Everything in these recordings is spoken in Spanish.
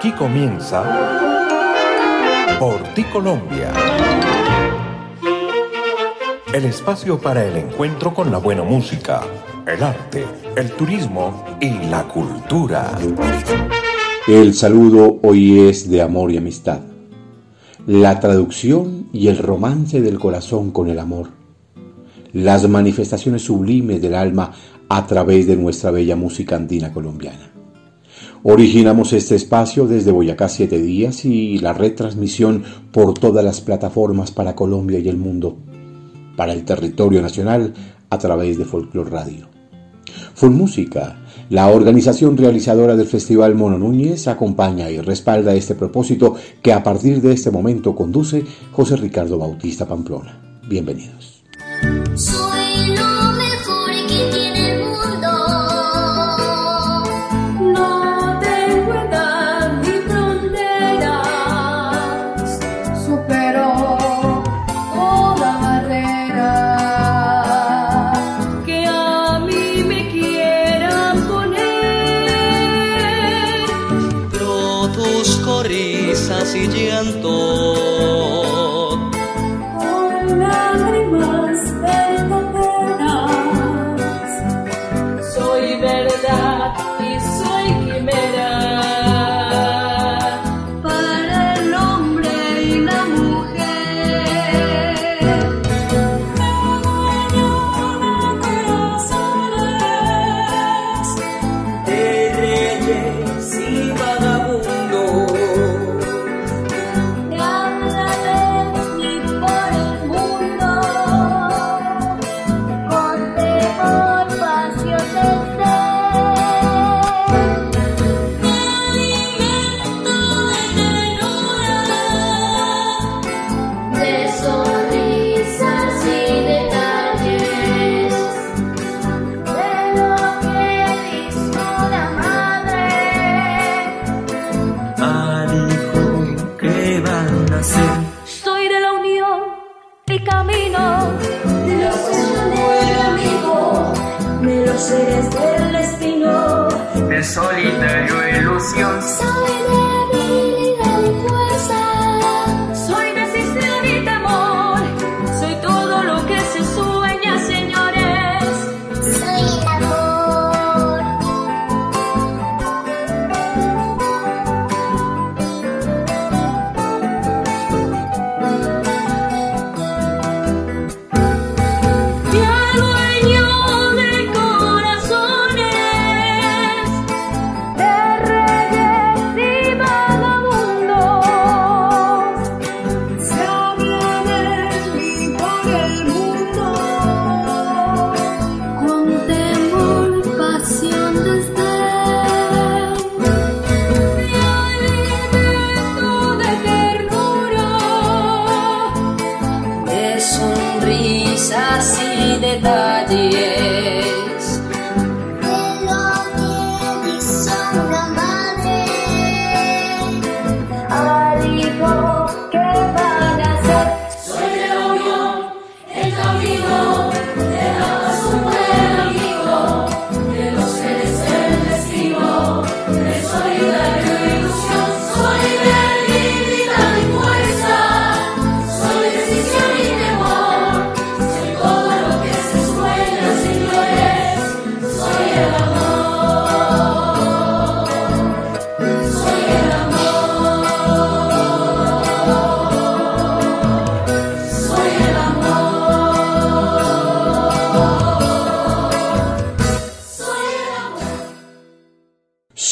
Aquí comienza Por ti Colombia. El espacio para el encuentro con la buena música, el arte, el turismo y la cultura. El saludo hoy es de amor y amistad. La traducción y el romance del corazón con el amor. Las manifestaciones sublimes del alma a través de nuestra bella música andina colombiana. Originamos este espacio desde Boyacá siete días y la retransmisión por todas las plataformas para Colombia y el mundo, para el territorio nacional a través de Folklore Radio. Full Música, la organización realizadora del Festival Mono Núñez, acompaña y respalda este propósito que a partir de este momento conduce José Ricardo Bautista Pamplona. Bienvenidos.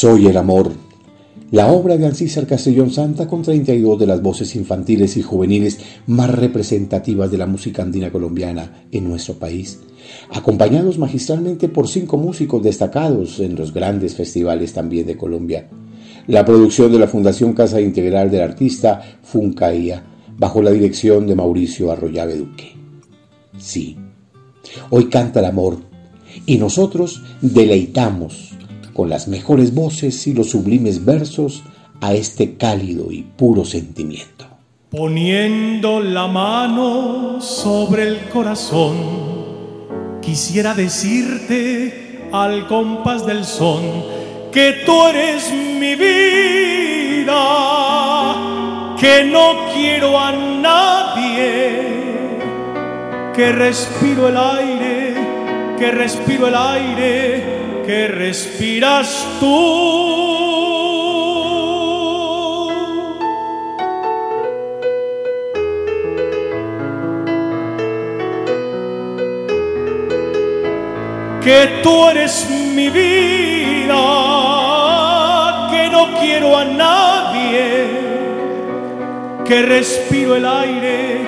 Soy el amor. La obra de Ancísar Castellón Santa con 32 de las voces infantiles y juveniles más representativas de la música andina colombiana en nuestro país, acompañados magistralmente por cinco músicos destacados en los grandes festivales también de Colombia. La producción de la Fundación Casa Integral del Artista Funcaía, bajo la dirección de Mauricio Arroyave Duque. Sí, hoy canta el amor y nosotros deleitamos con las mejores voces y los sublimes versos a este cálido y puro sentimiento. Poniendo la mano sobre el corazón, quisiera decirte al compás del son que tú eres mi vida que no quiero a nadie, que respiro el aire, que respiro el aire, que respiras tú. que tú eres mi vida, que no quiero a nadie, que respiro el aire,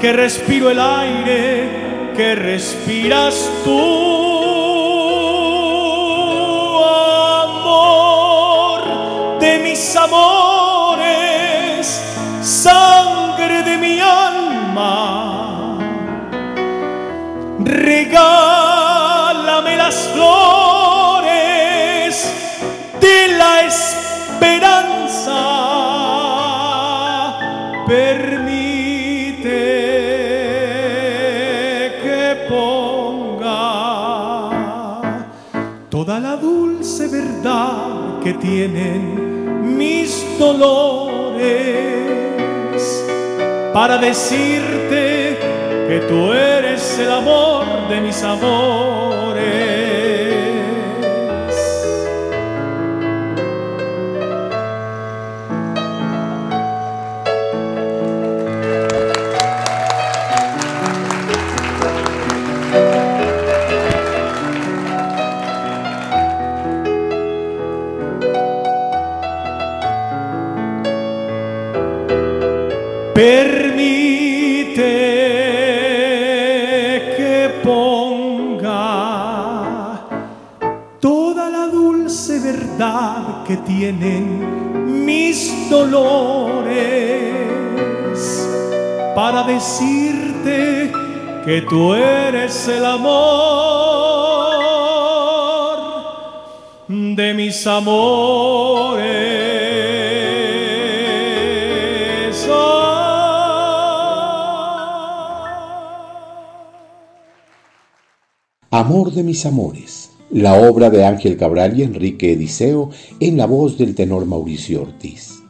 que respiro el aire, que respiras tú. Mis amores, sangre de mi alma, regalo las flores de la esperanza. Permite que ponga toda la dulce verdad que tienen mis dolores para decirte que tú eres el amor de mis amores. Tienen mis dolores para decirte que tú eres el amor de mis amores. Amor de mis amores la obra de Ángel Cabral y Enrique Ediseo en la voz del tenor Mauricio Ortiz.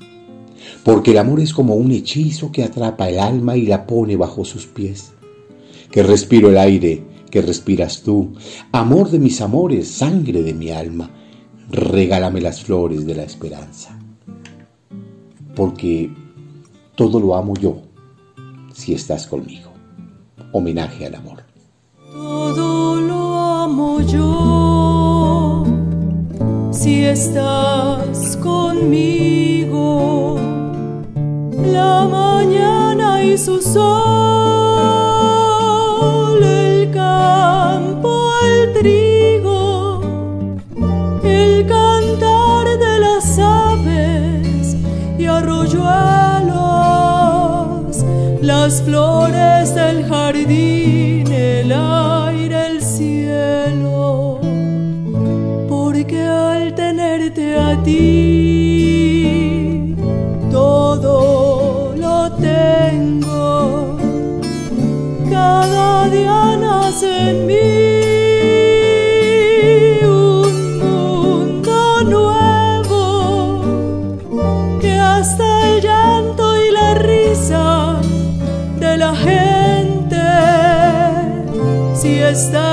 Porque el amor es como un hechizo que atrapa el alma y la pone bajo sus pies. Que respiro el aire, que respiras tú, amor de mis amores, sangre de mi alma, regálame las flores de la esperanza. Porque todo lo amo yo si estás conmigo. Homenaje al amor. Todo lo amo yo si estás conmigo. La mañana y su sol, el campo, el trigo, el cantar de las aves y arroyuelos, las flores del jardín, el aire, todo lo tengo, cada día nace en mí. un mundo nuevo que hasta el llanto y la risa de la gente si estás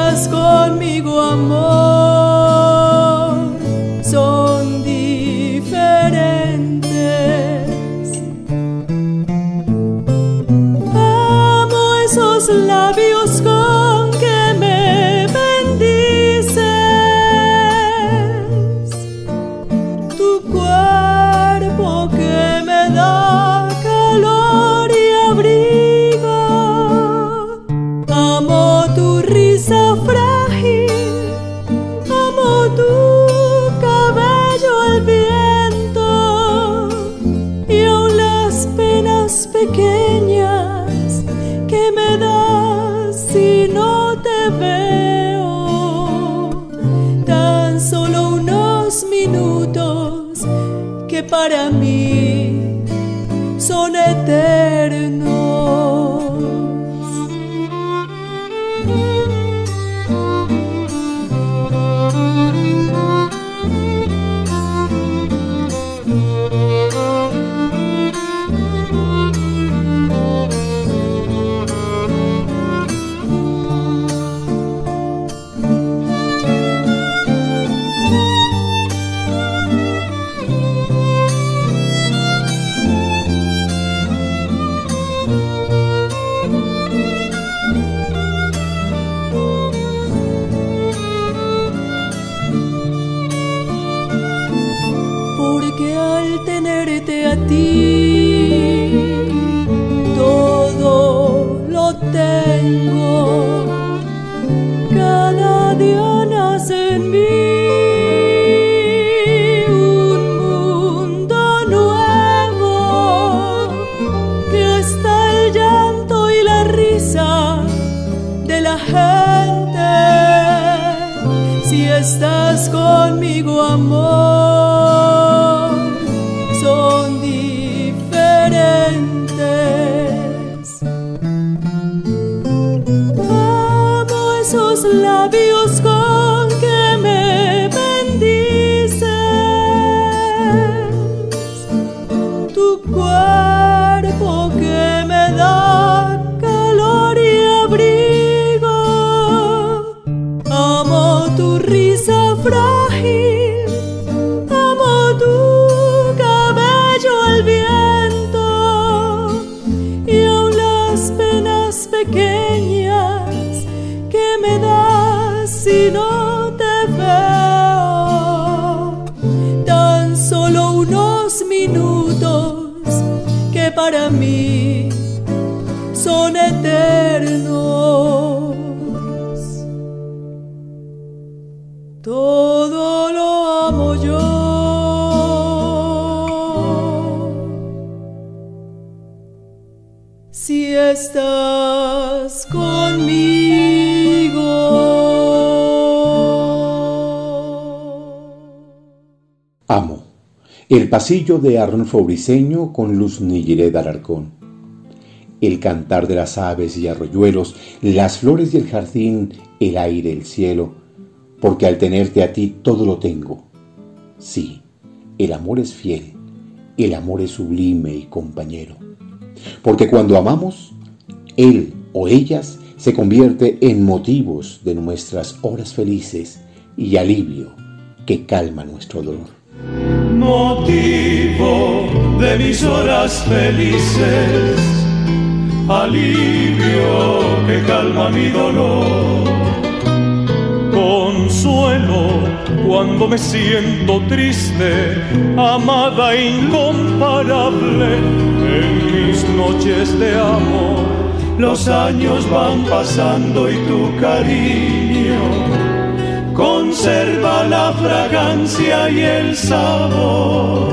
El pasillo de Arnulfo Briseño con Luz Nilliré de Alarcón. El cantar de las aves y arroyuelos, las flores y el jardín, el aire, el cielo, porque al tenerte a ti todo lo tengo. Sí, el amor es fiel, el amor es sublime y compañero. Porque cuando amamos, él o ellas se convierte en motivos de nuestras horas felices y alivio que calma nuestro dolor. Motivo de mis horas felices, alivio que calma mi dolor, consuelo cuando me siento triste, amada e incomparable en mis noches de amor. Los años van pasando y tu cariño conserva la fragancia y el sabor.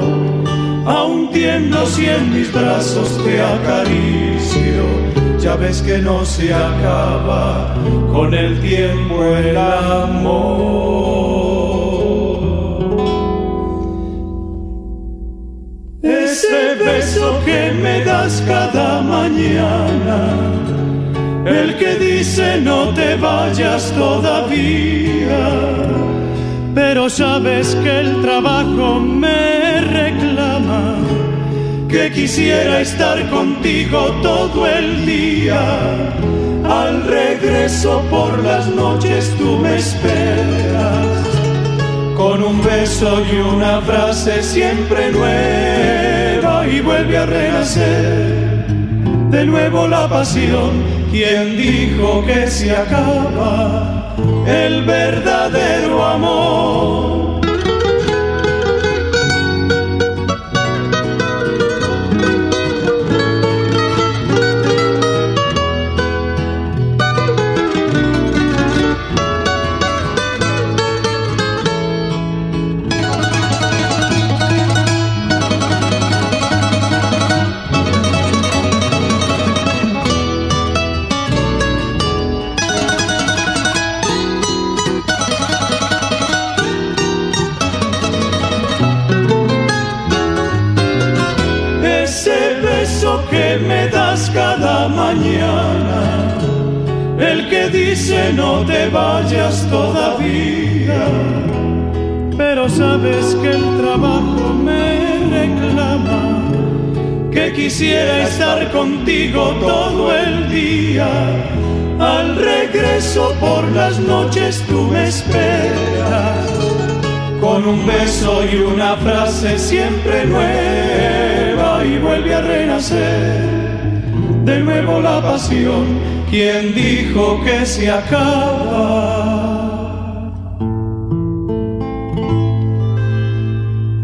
Aún tiemblo si en mis brazos te acaricio, ya ves que no se acaba con el tiempo el amor. Ese beso que me das cada mañana el que dice no te vayas todavía, pero sabes que el trabajo me reclama, que quisiera estar contigo todo el día. Al regreso por las noches tú me esperas, con un beso y una frase siempre nueva y vuelve a renacer de nuevo la pasión ¿Quién dijo que se acaba el verdadero amor? Mañana, el que dice no te vayas todavía, pero sabes que el trabajo me reclama, que quisiera estar contigo todo el día. Al regreso por las noches tú me esperas. Con un beso y una frase siempre nueva y vuelve a renacer de nuevo la pasión, quien dijo que se acaba.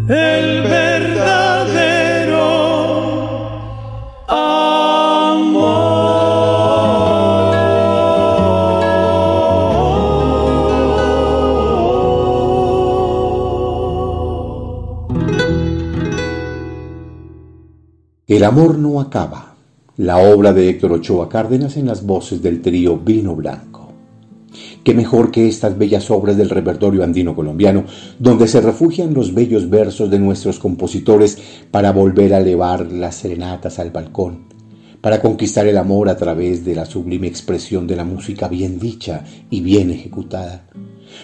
El verdadero amor. El amor no acaba la obra de Héctor Ochoa Cárdenas en las voces del trío Vino Blanco. Qué mejor que estas bellas obras del repertorio andino colombiano, donde se refugian los bellos versos de nuestros compositores para volver a elevar las serenatas al balcón, para conquistar el amor a través de la sublime expresión de la música bien dicha y bien ejecutada.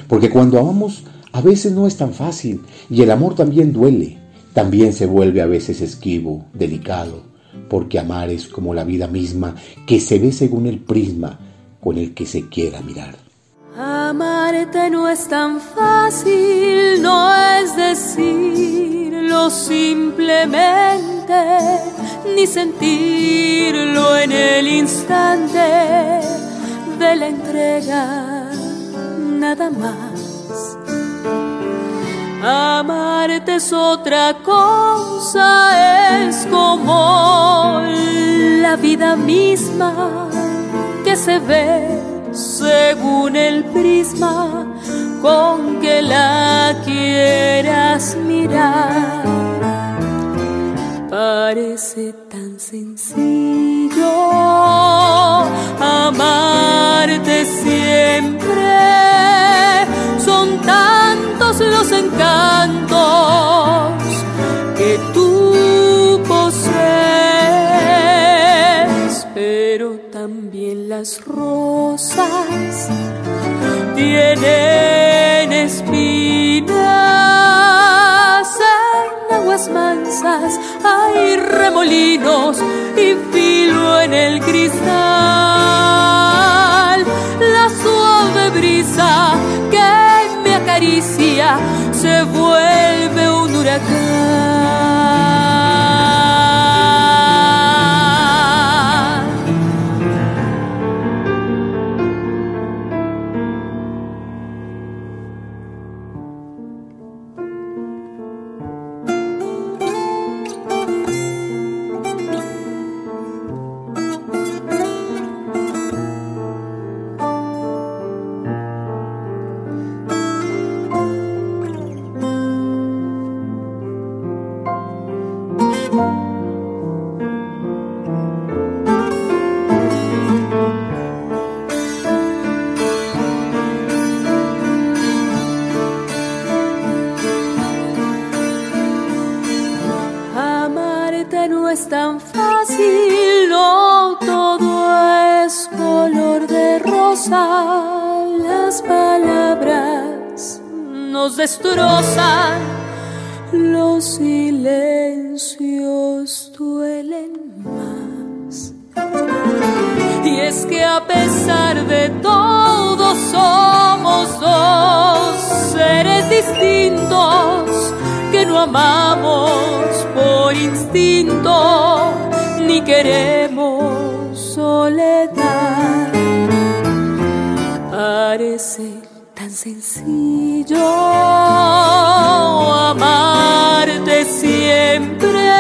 Porque cuando amamos, a veces no es tan fácil y el amor también duele también se vuelve a veces esquivo, delicado, porque amar es como la vida misma que se ve según el prisma con el que se quiera mirar. Amarte no es tan fácil, no es decirlo simplemente, ni sentirlo en el instante de la entrega, nada más Amarte es otra cosa, es como la vida misma que se ve según el prisma con que la quieras mirar. Parece tan sencillo amarte siempre, las rosas tienen espinas en aguas mansas, hay remolinos y filo en el cristal, la suave brisa se vuelve un huracán. Destrozan, los silencios duelen más. Y es que a pesar de todo somos dos seres distintos que no amamos por instinto ni queremos soledad. Parece tan sencillo amarte siempre.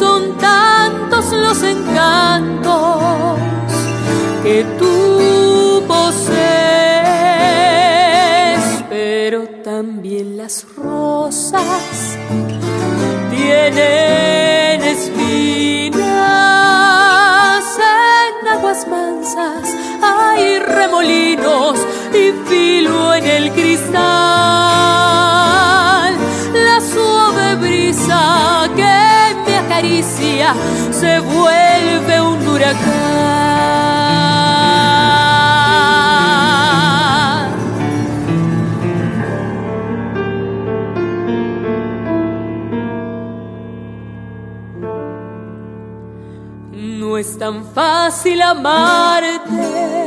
Son tantos los encantos que tú posees, pero también las rosas tienen espinas en aguas mansas. Hay remolinos y filo en el cristal. La suave brisa que me acaricia se vuelve un huracán. Es tan fácil amarte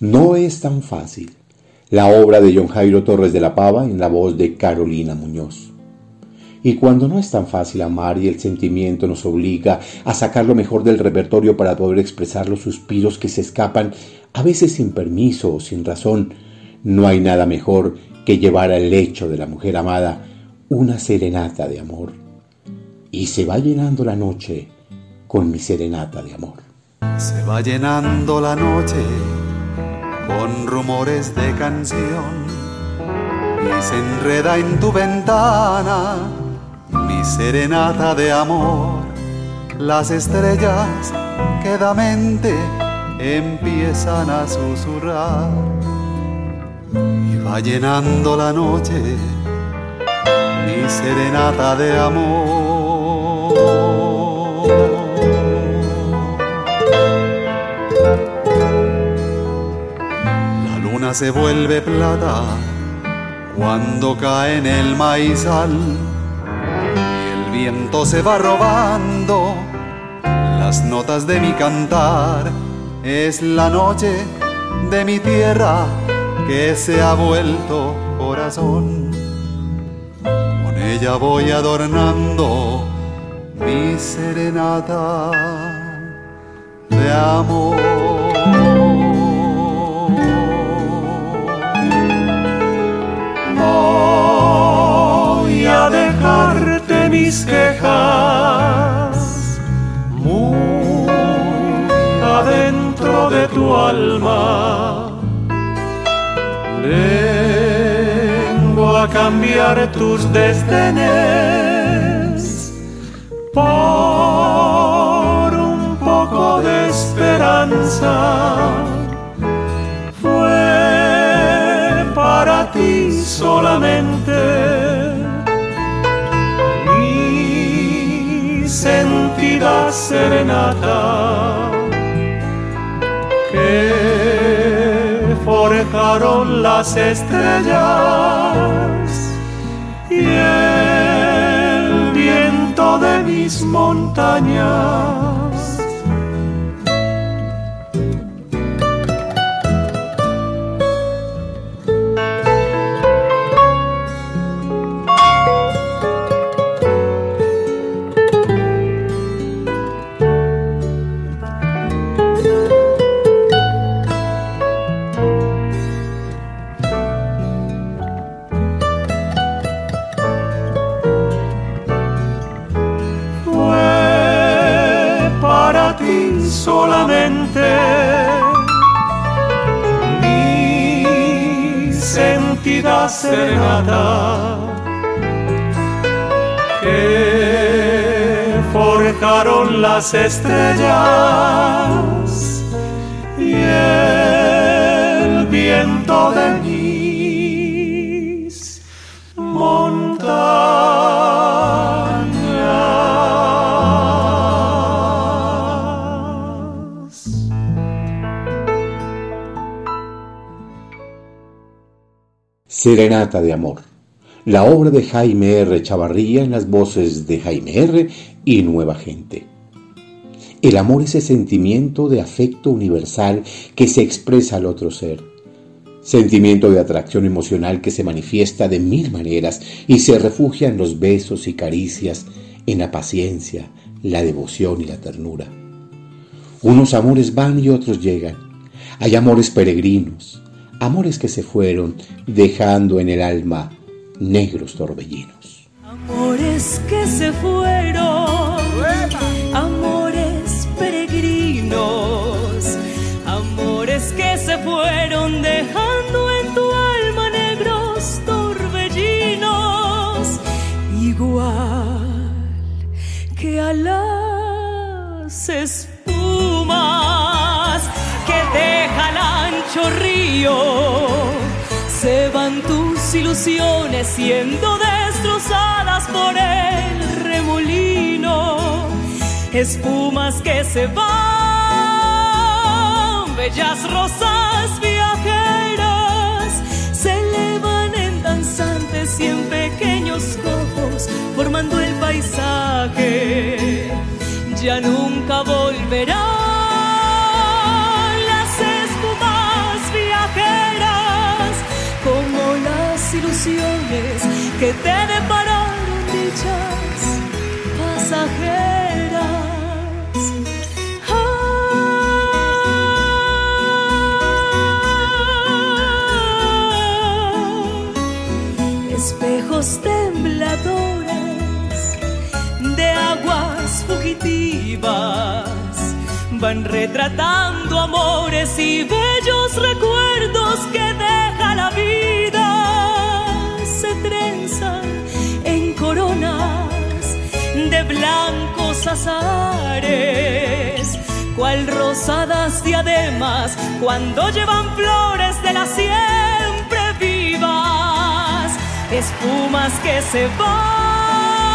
No es tan fácil. La obra de John Jairo Torres de la Pava en la voz de Carolina Muñoz. Y cuando no es tan fácil amar y el sentimiento nos obliga a sacar lo mejor del repertorio para poder expresar los suspiros que se escapan, a veces sin permiso o sin razón, no hay nada mejor que llevar al lecho de la mujer amada una serenata de amor. Y se va llenando la noche con mi serenata de amor. Se va llenando la noche con rumores de canción y se enreda en tu ventana mi serenata de amor. Las estrellas quedamente empiezan a susurrar y va llenando la noche mi serenata de amor. Se vuelve plata cuando cae en el maizal y el viento se va robando las notas de mi cantar. Es la noche de mi tierra que se ha vuelto corazón. Con ella voy adornando mi serenata de amor. Mis quejas muy adentro de tu alma. Vengo a cambiar tus desdenes por un poco de esperanza. Fue para ti solamente serenata que forjaron las estrellas y el viento de mis montañas. Que forjaron las estrellas y el viento de Serenata de Amor, la obra de Jaime R. Chavarría en las voces de Jaime R. y Nueva Gente. El amor es ese sentimiento de afecto universal que se expresa al otro ser. Sentimiento de atracción emocional que se manifiesta de mil maneras y se refugia en los besos y caricias, en la paciencia, la devoción y la ternura. Unos amores van y otros llegan. Hay amores peregrinos, amores que se fueron dejando en el alma negros torbellinos. Amores que se fueron, amores peregrinos, amores que se fueron dejando en tu alma negros torbellinos, igual que a las espumas río, se van tus ilusiones siendo destrozadas por el remolino, espumas que se van, bellas rosas viajeras, se elevan en danzantes y en pequeños cojos, formando el paisaje, ya nunca volverán que te depararon dicha espejos tembladores de aguas fugitivas van retratando amores y bellos recuerdos que deja la vida. De blancos azares, cual rosadas diademas cuando llevan flores de la siempre vivas, espumas que se van,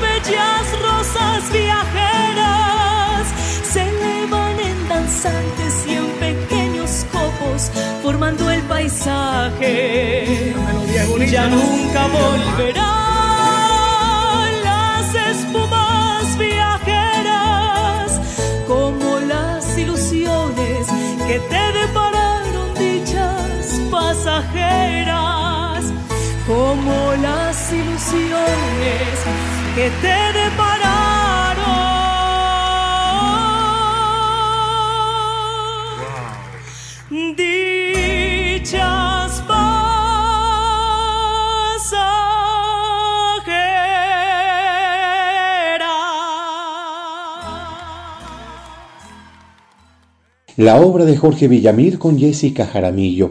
bellas rosas viajeras, se elevan en danzantes y en pequeños copos, formando el paisaje. Ya nunca volverán ilusiones que te depararon. Dichas. La obra de Jorge Villamir con Jessica Jaramillo,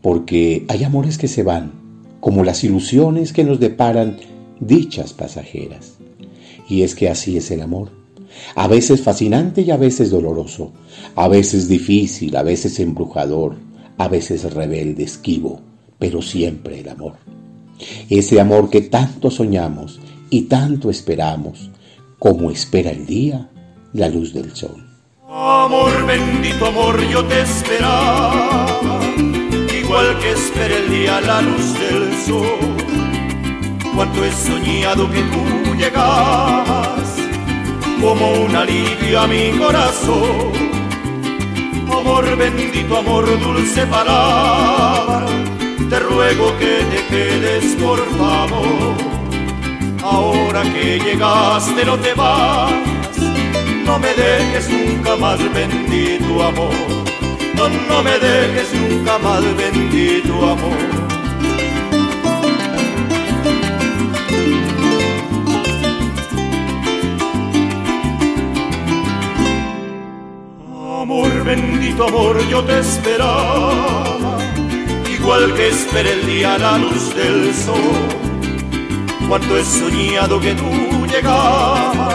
porque hay amores que se van, como las ilusiones que nos deparan dichas pasajeras. Y es que así es el amor. A veces fascinante y a veces doloroso, a veces difícil, a veces embrujador, a veces rebelde, esquivo, pero siempre el amor. Ese amor que tanto soñamos y tanto esperamos, como espera el día la luz del sol. Amor, bendito amor, yo te esperaba, que espera el día la luz del sol. Cuánto he soñado que tú llegabas, como un alivio a mi corazón. Amor, bendito amor, dulce palabra, te ruego que te quedes por favor. Ahora que llegaste no te vayas, no me dejes nunca más, bendito amor. No, no me dejes nunca más, bendito amor. Amor, bendito amor, yo te esperaba, igual que espera el día la luz del sol. Cuánto he soñado que tú llegabas,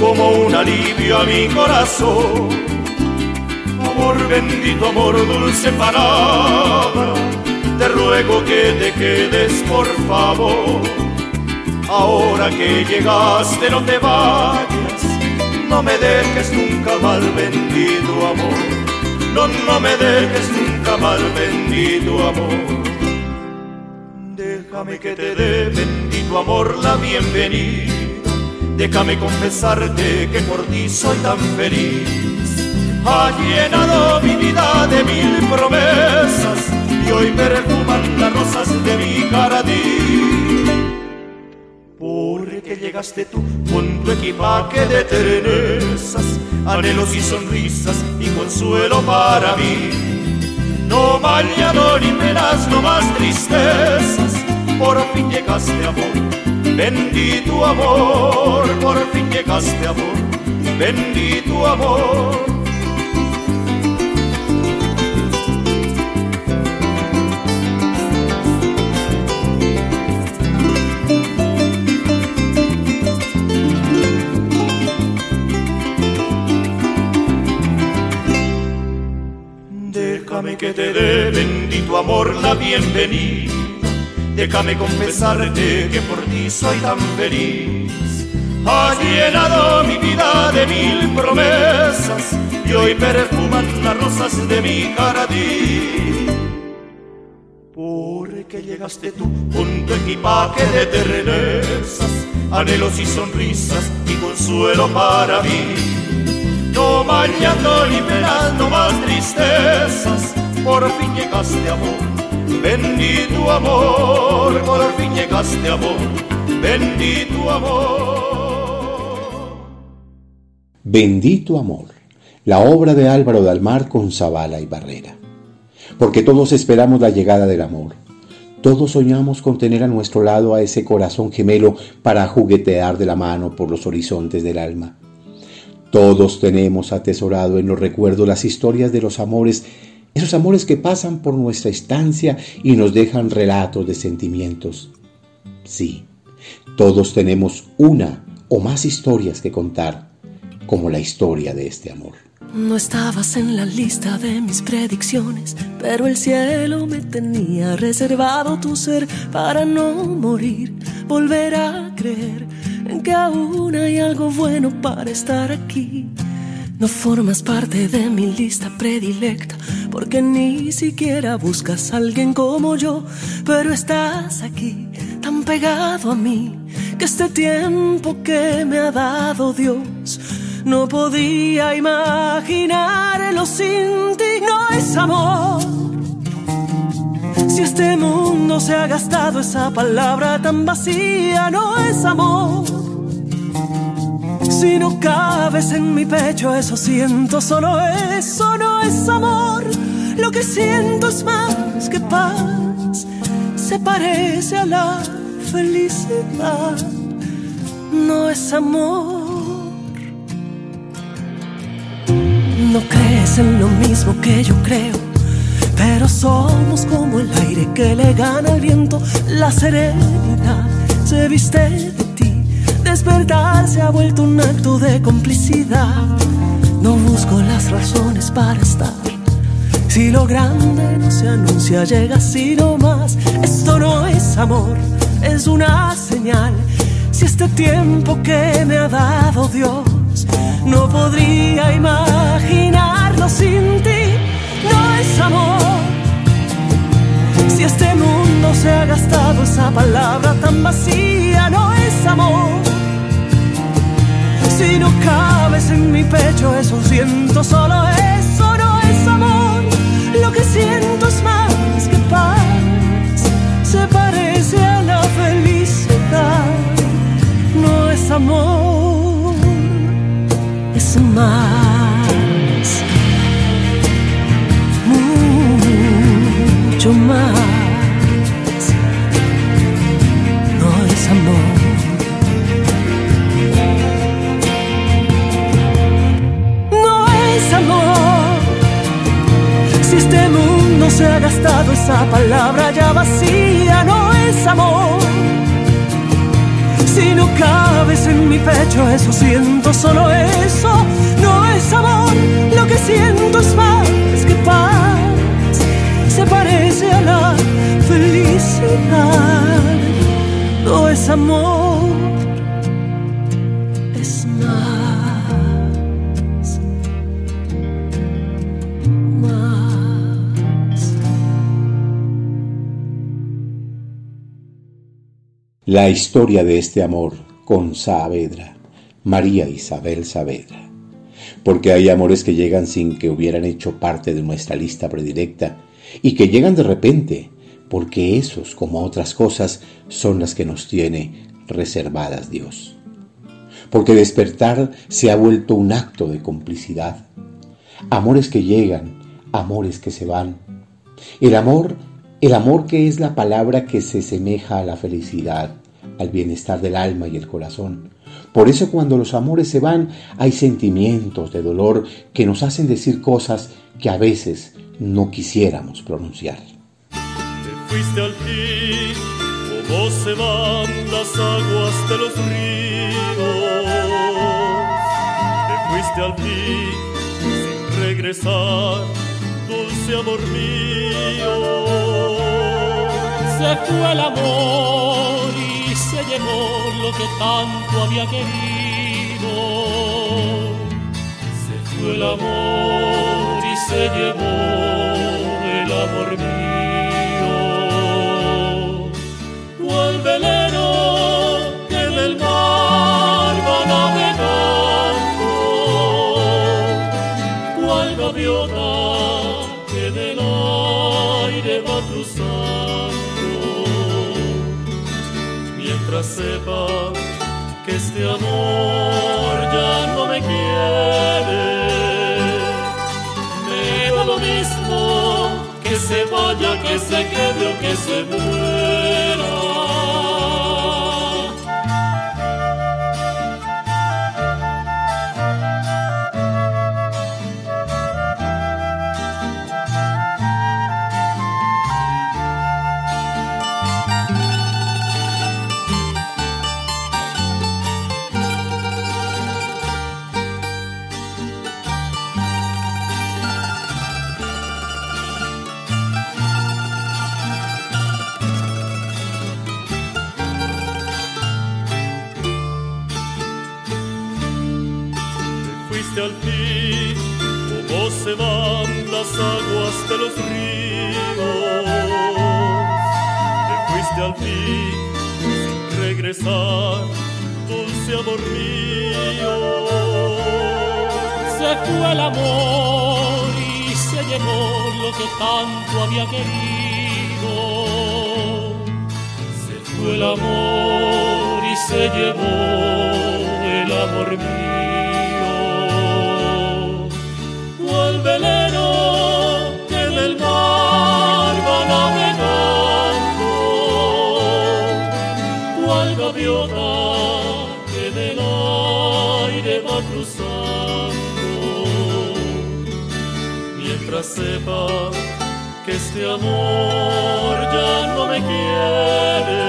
como un alivio a mi corazón. Amor, bendito amor, dulce palabra, te ruego que te quedes por favor. Ahora que llegaste no te vayas, no me dejes nunca mal, bendito amor. No, no me dejes nunca mal, bendito amor. Déjame que te dé, bendito amor, la bienvenida. Déjame confesarte que por ti soy tan feliz. Ha llenado mi vida de mil promesas y hoy perfuman las rosas de mi jardín. Porque llegaste tú con tu equipaje de ternezas, anhelos y sonrisas y consuelo para mí. No mañana ni penas, no más tristezas, por fin llegaste amor, bendito amor, por fin llegaste amor, bendito amor. Que te dé, bendito amor, la bienvenida. Déjame confesarte que por ti soy tan feliz. Has llenado mi vida de mil promesas y hoy perfuman las rosas de mi jardín. Porque llegaste tú con tu equipaje de ternezas, anhelos y sonrisas y consuelo para mí. No llanto ni penas, no más tristezas, amor, bendito amor, por fin llegaste amor, bendito amor. Bendito amor, la obra de Álvaro Dalmar con Zavala y Barrera. Porque todos esperamos la llegada del amor. Todos soñamos con tener a nuestro lado a ese corazón gemelo para juguetear de la mano por los horizontes del alma. Todos tenemos atesorado en los recuerdos las historias de los amores, esos amores que pasan por nuestra estancia y nos dejan relatos de sentimientos. Sí, todos tenemos una o más historias que contar, como la historia de este amor. No estabas en la lista de mis predicciones, pero el cielo me tenía reservado tu ser para no morir, volver a creer en que aún hay algo bueno para estar aquí. No formas parte de mi lista predilecta, porque ni siquiera buscas a alguien como yo, pero estás aquí, tan pegado a mí, que este tiempo que me ha dado Dios no podía imaginarlo sin ti, no es amor. Si este mundo se ha gastado esa palabra tan vacía, no es amor. Si no cabes en mi pecho, eso siento, solo eso no es amor. Lo que siento es más que paz, se parece a la felicidad, no es amor. No crees en lo mismo que yo creo, pero somos como el aire que le gana al viento. La serenidad se viste despertar se ha vuelto un acto de complicidad. No busco las razones para estar. Si lo grande no se anuncia, llega así nomás. Esto no es amor, es una señal. Si este tiempo que me ha dado Dios no podría imaginarlo sin ti, no es amor. Si este mundo se ha gastado esa palabra tan vacía, no es amor. Si no cabes en mi pecho, eso siento, solo eso no es amor. Lo que siento es más que paz, se parece a la felicidad, no es amor es más, mucho más. No es amor. Se ha gastado esa palabra ya vacía, no es amor si no cabes en mi pecho, eso siento, solo eso no es amor. Lo que siento es más que paz, se parece a la felicidad. No es amor, La historia de este amor con Saavedra, María Isabel Saavedra. Porque hay amores que llegan sin que hubieran hecho parte de nuestra lista predilecta y que llegan de repente, porque esos, como otras cosas, son las que nos tiene reservadas Dios. Porque despertar se ha vuelto un acto de complicidad. Amores que llegan, amores que se van. El amor el amor que es la palabra que se semeja a la felicidad, al bienestar del alma y el corazón. Por eso cuando los amores se van hay sentimientos de dolor que nos hacen decir cosas que a veces no quisiéramos pronunciar. Te fuiste al fin, como se van las aguas de los ríos. Te fuiste al sin regresar, dulce amor mío se fue el amor y lo que tanto había querido. Se fue el amor y se llevó el amor. Sepa que este amor ya no me quiere. Me da lo mismo que se vaya, que se quede o que se muera. Se fue el amor y se llevó lo que tanto había querido. Se fue el amor y se llevó el amor mío. Sepa que este amor ya no me quiere,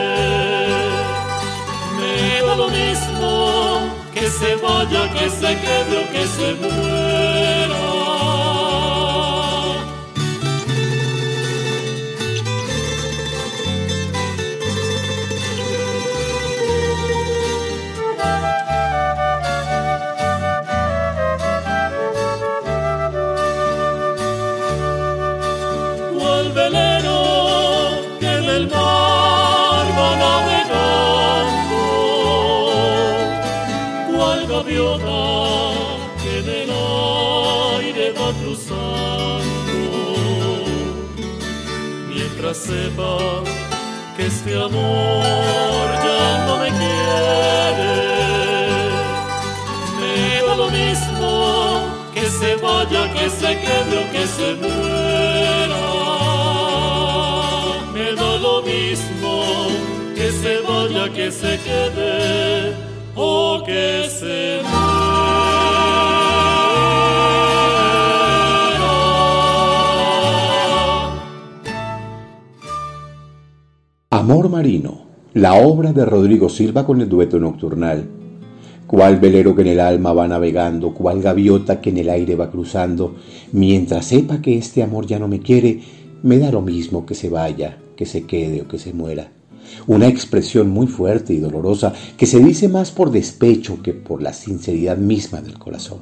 me da lo mismo que se vaya, que se quede o que se muera. Este amor ya no me quiere. Me da lo mismo que se vaya, que se quede o que se muera. Me da lo mismo que se vaya, que se quede o que se muera. Amor Marino, la obra de Rodrigo Silva con el dueto nocturnal. Cual velero que en el alma va navegando, cual gaviota que en el aire va cruzando, mientras sepa que este amor ya no me quiere, me da lo mismo que se vaya, que se quede o que se muera. Una expresión muy fuerte y dolorosa que se dice más por despecho que por la sinceridad misma del corazón.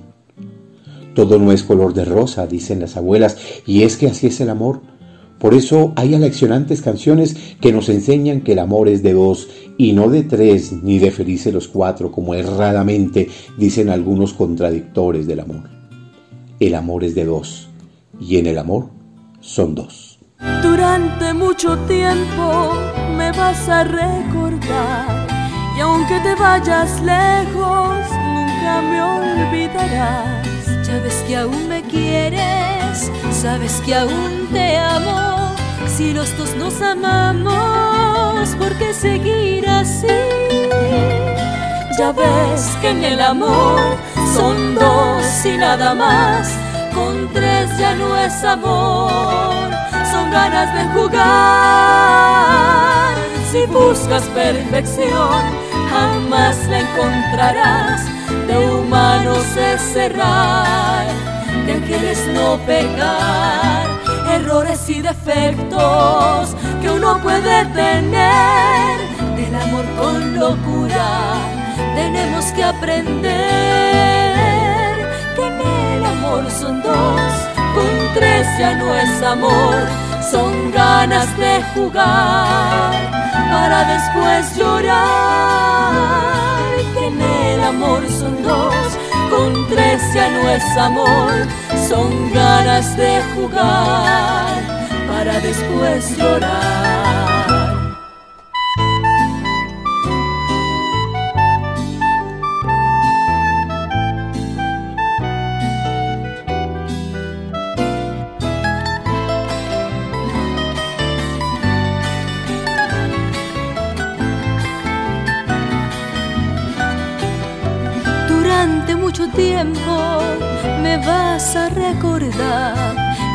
Todo no es color de rosa, dicen las abuelas, y es que así es el amor por eso hay aleccionantes canciones que nos enseñan que el amor es de dos y no de tres ni de felices los cuatro, como erradamente dicen algunos contradictores del amor. El amor es de dos y en el amor son dos. Durante mucho tiempo me vas a recordar y aunque te vayas lejos, nunca me olvidarás. Ya ves que aún me quieres, sabes que aún te amo si los dos nos amamos, ¿por qué seguir así? Ya ves que en el amor son dos y nada más, con tres ya no es amor, son ganas de jugar. Si buscas perfección, jamás la encontrarás, de humanos es cerrar, de ángeles no pecar errores y defectos que uno puede tener. Del amor con locura tenemos que aprender que en el amor son dos, con tres ya no es amor, son ganas de jugar para después llorar. Que en el amor son dos, con tres ya no es amor son ganas de jugar para después llorar. Mucho tiempo me vas a recordar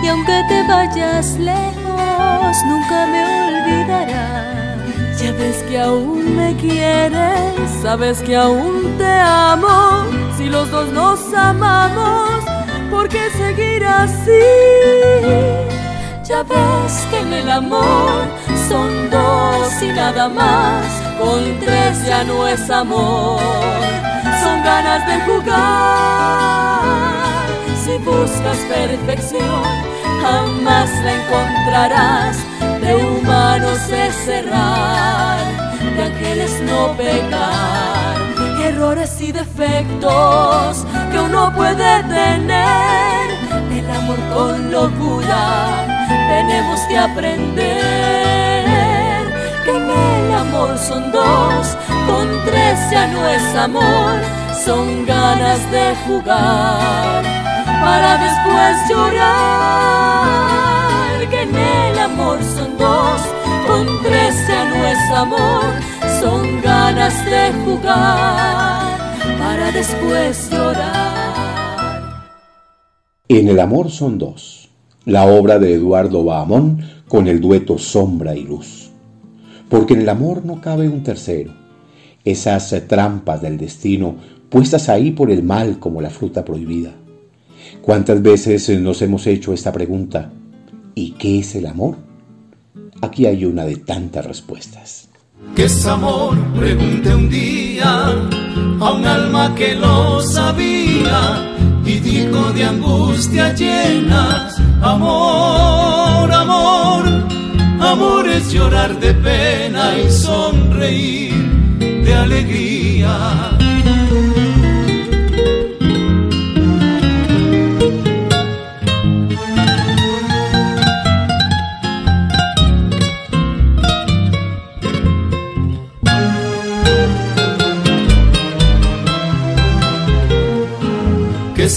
y aunque te vayas lejos nunca me olvidarás. Ya ves que aún me quieres, sabes que aún te amo, si los dos nos amamos, ¿por qué seguir así? Ya ves que en el amor son dos y nada más, con tres ya no es amor, son ganas de jugar. Si buscas perfección, jamás la encontrarás, de humanos es cerrar, de ángeles no pecar, errores y defectos que uno puede tener, el amor con locura tenemos que aprender en el amor son dos, con tres ya no es amor, son ganas de jugar para después llorar. Que en el amor son dos, con tres ya no es amor, son ganas de jugar para después llorar. En el amor son dos la obra de Eduardo Bahamón con el dueto Sombra y Luz. Porque en el amor no cabe un tercero. Esas trampas del destino puestas ahí por el mal como la fruta prohibida. ¿Cuántas veces nos hemos hecho esta pregunta? ¿Y qué es el amor? Aquí hay una de tantas respuestas. ¿Qué es amor? Pregunté un día a un alma que lo sabía y dijo de angustia llenas, amor, amor, amor es llorar de pena y sonreír de alegría.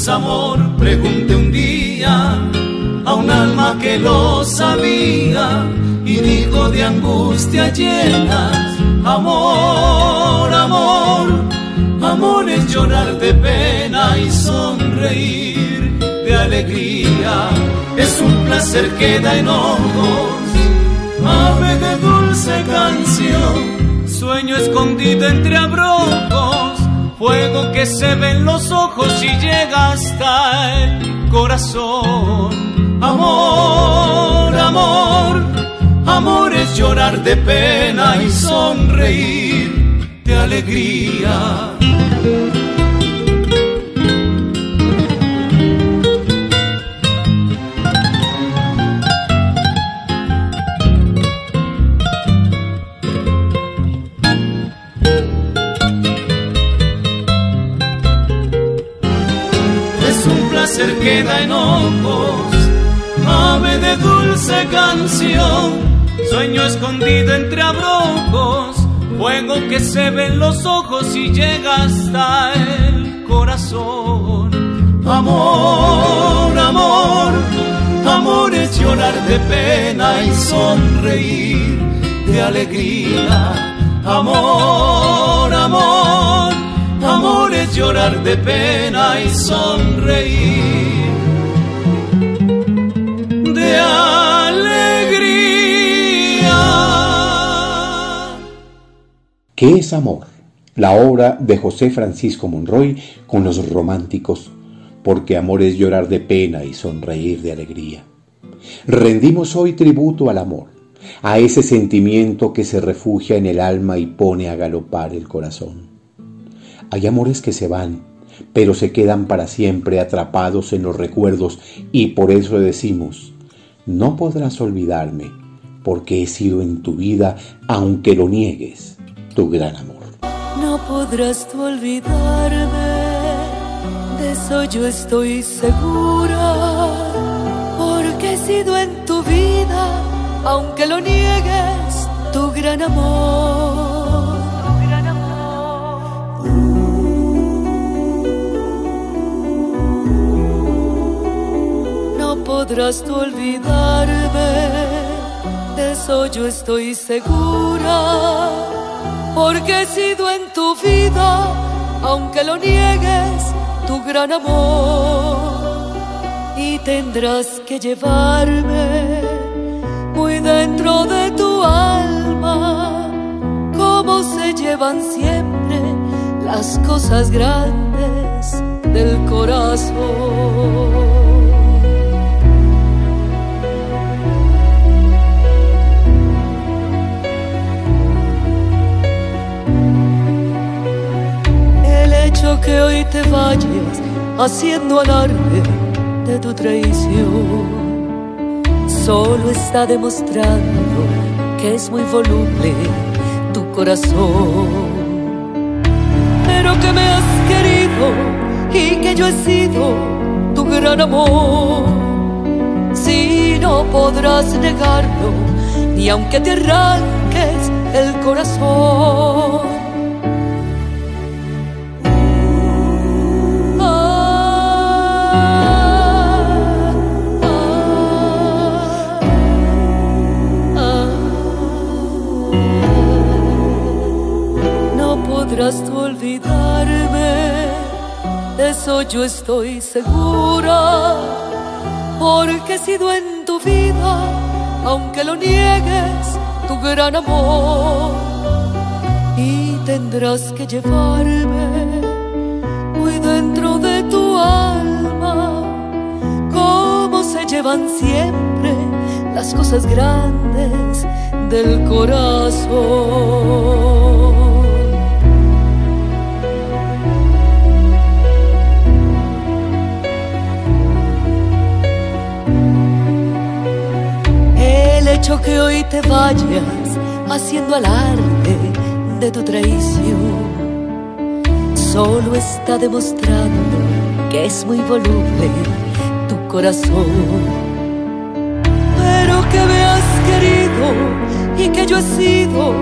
amor? Pregunté un día a un alma que lo sabía y dijo de angustia llenas, amor, amor, amor es llorar de pena y sonreír de alegría. Es un placer que da ojos ave de dulce canción, sueño escondido entre abrojos fuego que se ve en los ojos y llega hasta el corazón. Amor, amor, amor es llorar de pena y sonreír de alegría. queda en ojos, ave de dulce canción, sueño escondido entre abrojos, fuego que se ve en los ojos y llega hasta el corazón. Amor, amor, amor es llorar de pena y sonreír de alegría. Amor, amor Amor es llorar de pena y sonreír de alegría. ¿Qué es amor? La obra de José Francisco Monroy con los románticos, porque amor es llorar de pena y sonreír de alegría. Rendimos hoy tributo al amor, a ese sentimiento que se refugia en el alma y pone a galopar el corazón. Hay amores que se van, pero se quedan para siempre atrapados en los recuerdos y por eso decimos, no podrás olvidarme porque he sido en tu vida, aunque lo niegues, tu gran amor. No podrás tú olvidarme, de eso yo estoy segura, porque he sido en tu vida, aunque lo niegues, tu gran amor. podrás tú olvidarme, de eso yo estoy segura, porque he sido en tu vida, aunque lo niegues, tu gran amor y tendrás que llevarme muy dentro de tu alma, como se llevan siempre las cosas grandes del corazón. Que hoy te vayas haciendo alarde de tu traición. Solo está demostrando que es muy voluble tu corazón. Pero que me has querido y que yo he sido tu gran amor. Si no podrás negarlo, ni aunque te arranques el corazón. Olvidarme, de eso yo estoy segura, porque he sido en tu vida, aunque lo niegues, tu gran amor, y tendrás que llevarme muy dentro de tu alma, como se llevan siempre las cosas grandes del corazón. Que hoy te vayas haciendo alarde de tu traición. Solo está demostrando que es muy voluble tu corazón. Pero que me has querido y que yo he sido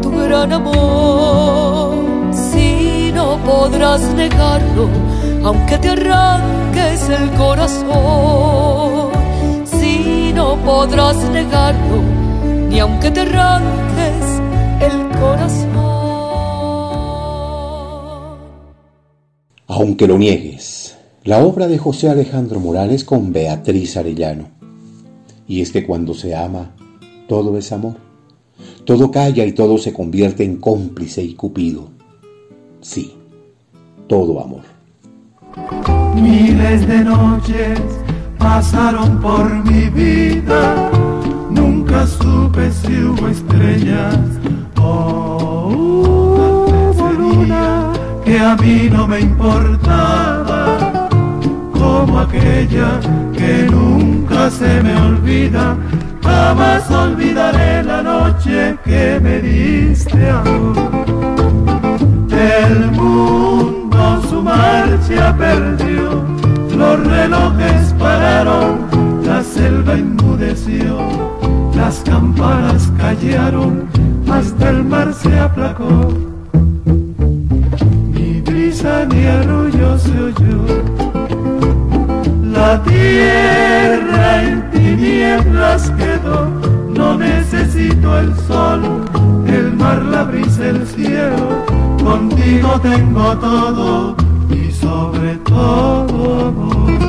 tu gran amor. Si no podrás negarlo, aunque te arranques el corazón no podrás negarlo, ni aunque te arranques el corazón. Aunque lo niegues, la obra de José Alejandro Morales con Beatriz Arellano. Y es que cuando se ama, todo es amor. Todo calla y todo se convierte en cómplice y cupido. Sí, todo amor. Miles de noches pasaron por mi vida, nunca supe si hubo estrellas o una luna que a mí no me importaba, como aquella que nunca se me olvida, jamás olvidaré la noche que me diste amor. El mundo su marcha perdió los relojes pararon, la selva inmudeció, las campanas callaron, hasta el mar se aplacó. Ni brisa ni arrullo se oyó, la tierra en tinieblas quedó, no necesito el sol, el mar, la brisa, el cielo, contigo tengo todo sobre todo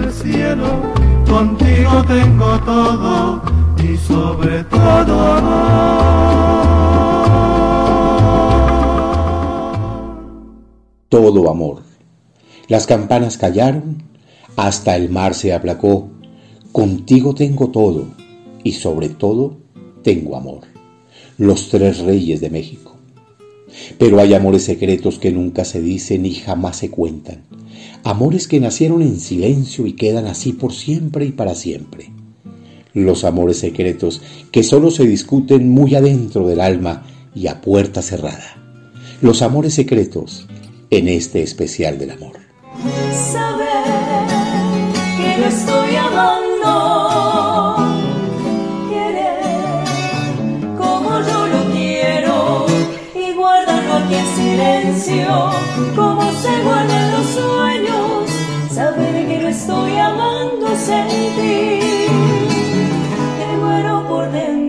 del cielo, contigo tengo todo y sobre todo amor. Todo amor. Las campanas callaron, hasta el mar se aplacó. Contigo tengo todo y sobre todo tengo amor. Los tres reyes de México. Pero hay amores secretos que nunca se dicen y jamás se cuentan Amores que nacieron en silencio y quedan así por siempre y para siempre. Los amores secretos que solo se discuten muy adentro del alma y a puerta cerrada. Los amores secretos en este especial del amor. Saber que lo estoy amando, querer como yo lo quiero y guardarlo aquí en silencio, como se guardan estoy amando, sentir que muero por dentro.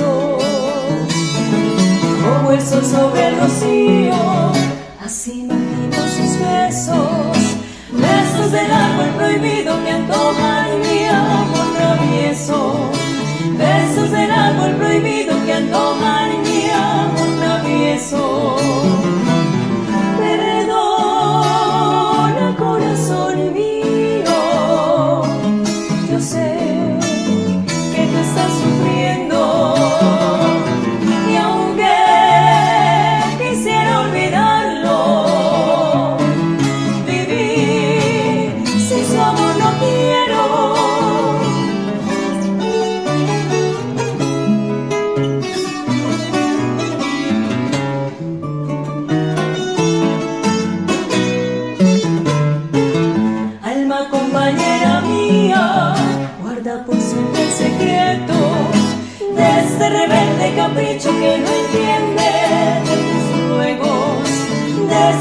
Besos como el sol sobre el rocío, así imagino sus besos, besos del árbol prohibido que antojan mi amor travieso, besos del árbol prohibido que antojan mi amor travieso.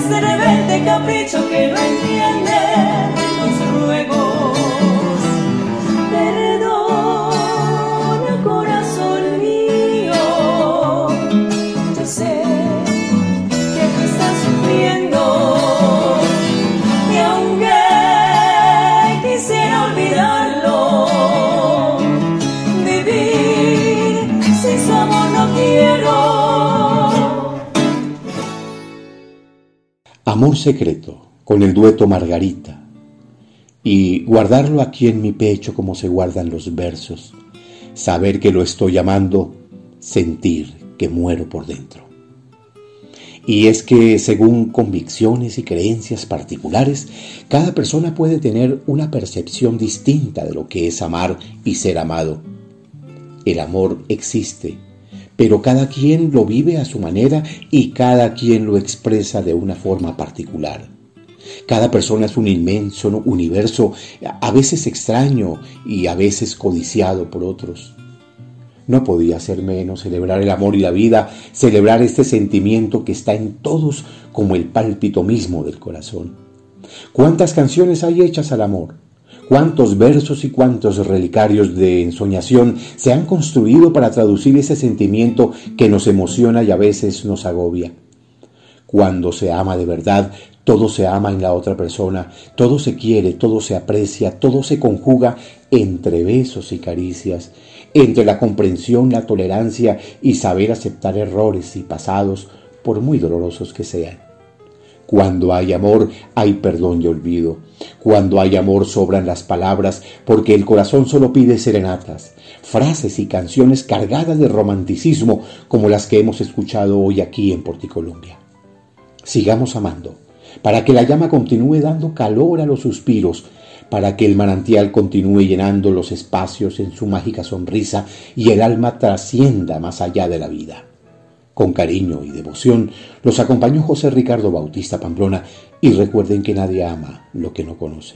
De este rebelde capricho que no entiende Amor secreto con el dueto Margarita y guardarlo aquí en mi pecho como se guardan los versos, saber que lo estoy amando, sentir que muero por dentro. Y es que según convicciones y creencias particulares, cada persona puede tener una percepción distinta de lo que es amar y ser amado. El amor existe, pero cada quien lo vive a su manera y cada quien lo expresa de una forma particular. Cada persona es un inmenso universo, a veces extraño y a veces codiciado por otros. No podía ser menos celebrar el amor y la vida, celebrar este sentimiento que está en todos como el pálpito mismo del corazón. ¿Cuántas canciones hay hechas al amor? ¿Cuántos versos y cuántos relicarios de ensoñación se han construido para traducir ese sentimiento que nos emociona y a veces nos agobia? Cuando se ama de verdad, todo se ama en la otra persona, todo se quiere, todo se aprecia, todo se conjuga entre besos y caricias, entre la comprensión, la tolerancia y saber aceptar errores y pasados, por muy dolorosos que sean. Cuando hay amor, hay perdón y olvido. Cuando hay amor, sobran las palabras, porque el corazón solo pide serenatas, frases y canciones cargadas de romanticismo como las que hemos escuchado hoy aquí en Porticolombia. Sigamos amando, para que la llama continúe dando calor a los suspiros, para que el manantial continúe llenando los espacios en su mágica sonrisa y el alma trascienda más allá de la vida. Con cariño y devoción los acompañó José Ricardo Bautista Pamplona y recuerden que nadie ama lo que no conoce.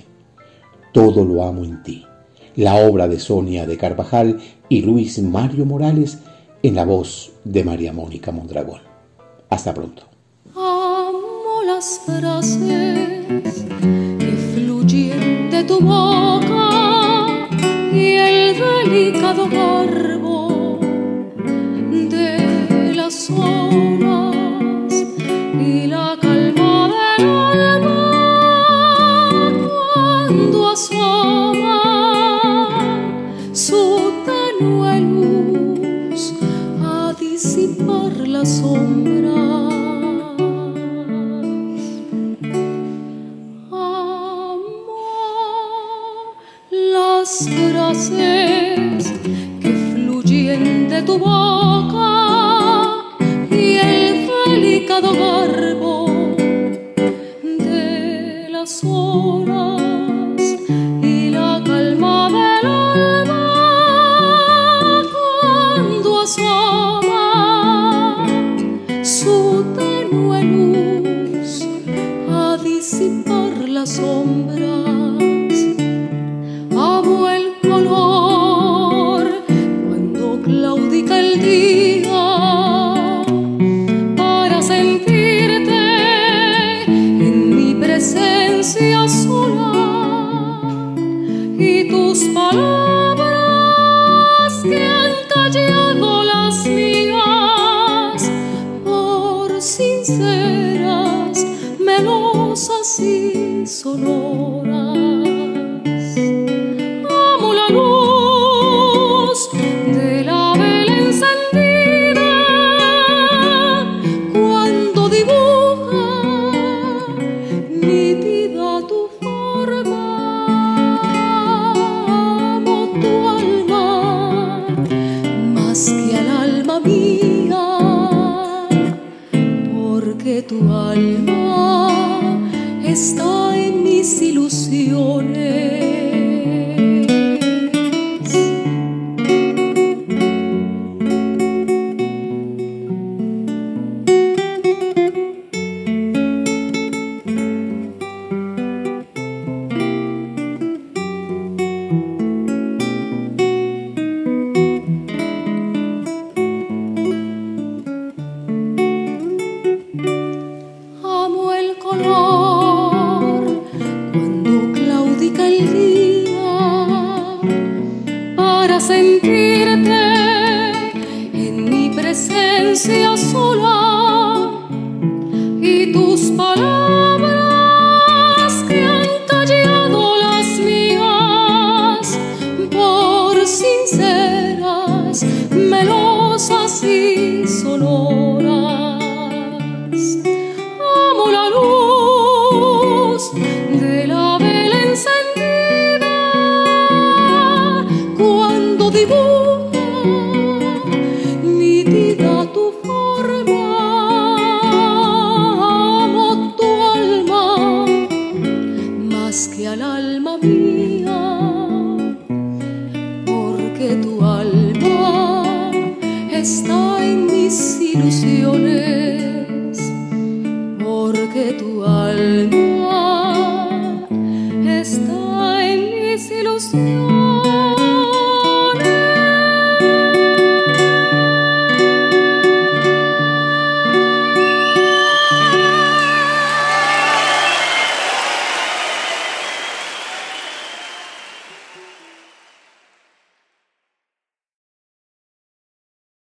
Todo lo amo en ti. La obra de Sonia de Carvajal y Luis Mario Morales en la voz de María Mónica Mondragón. Hasta pronto. Amo las frases que fluyen de tu boca y el delicado garbo de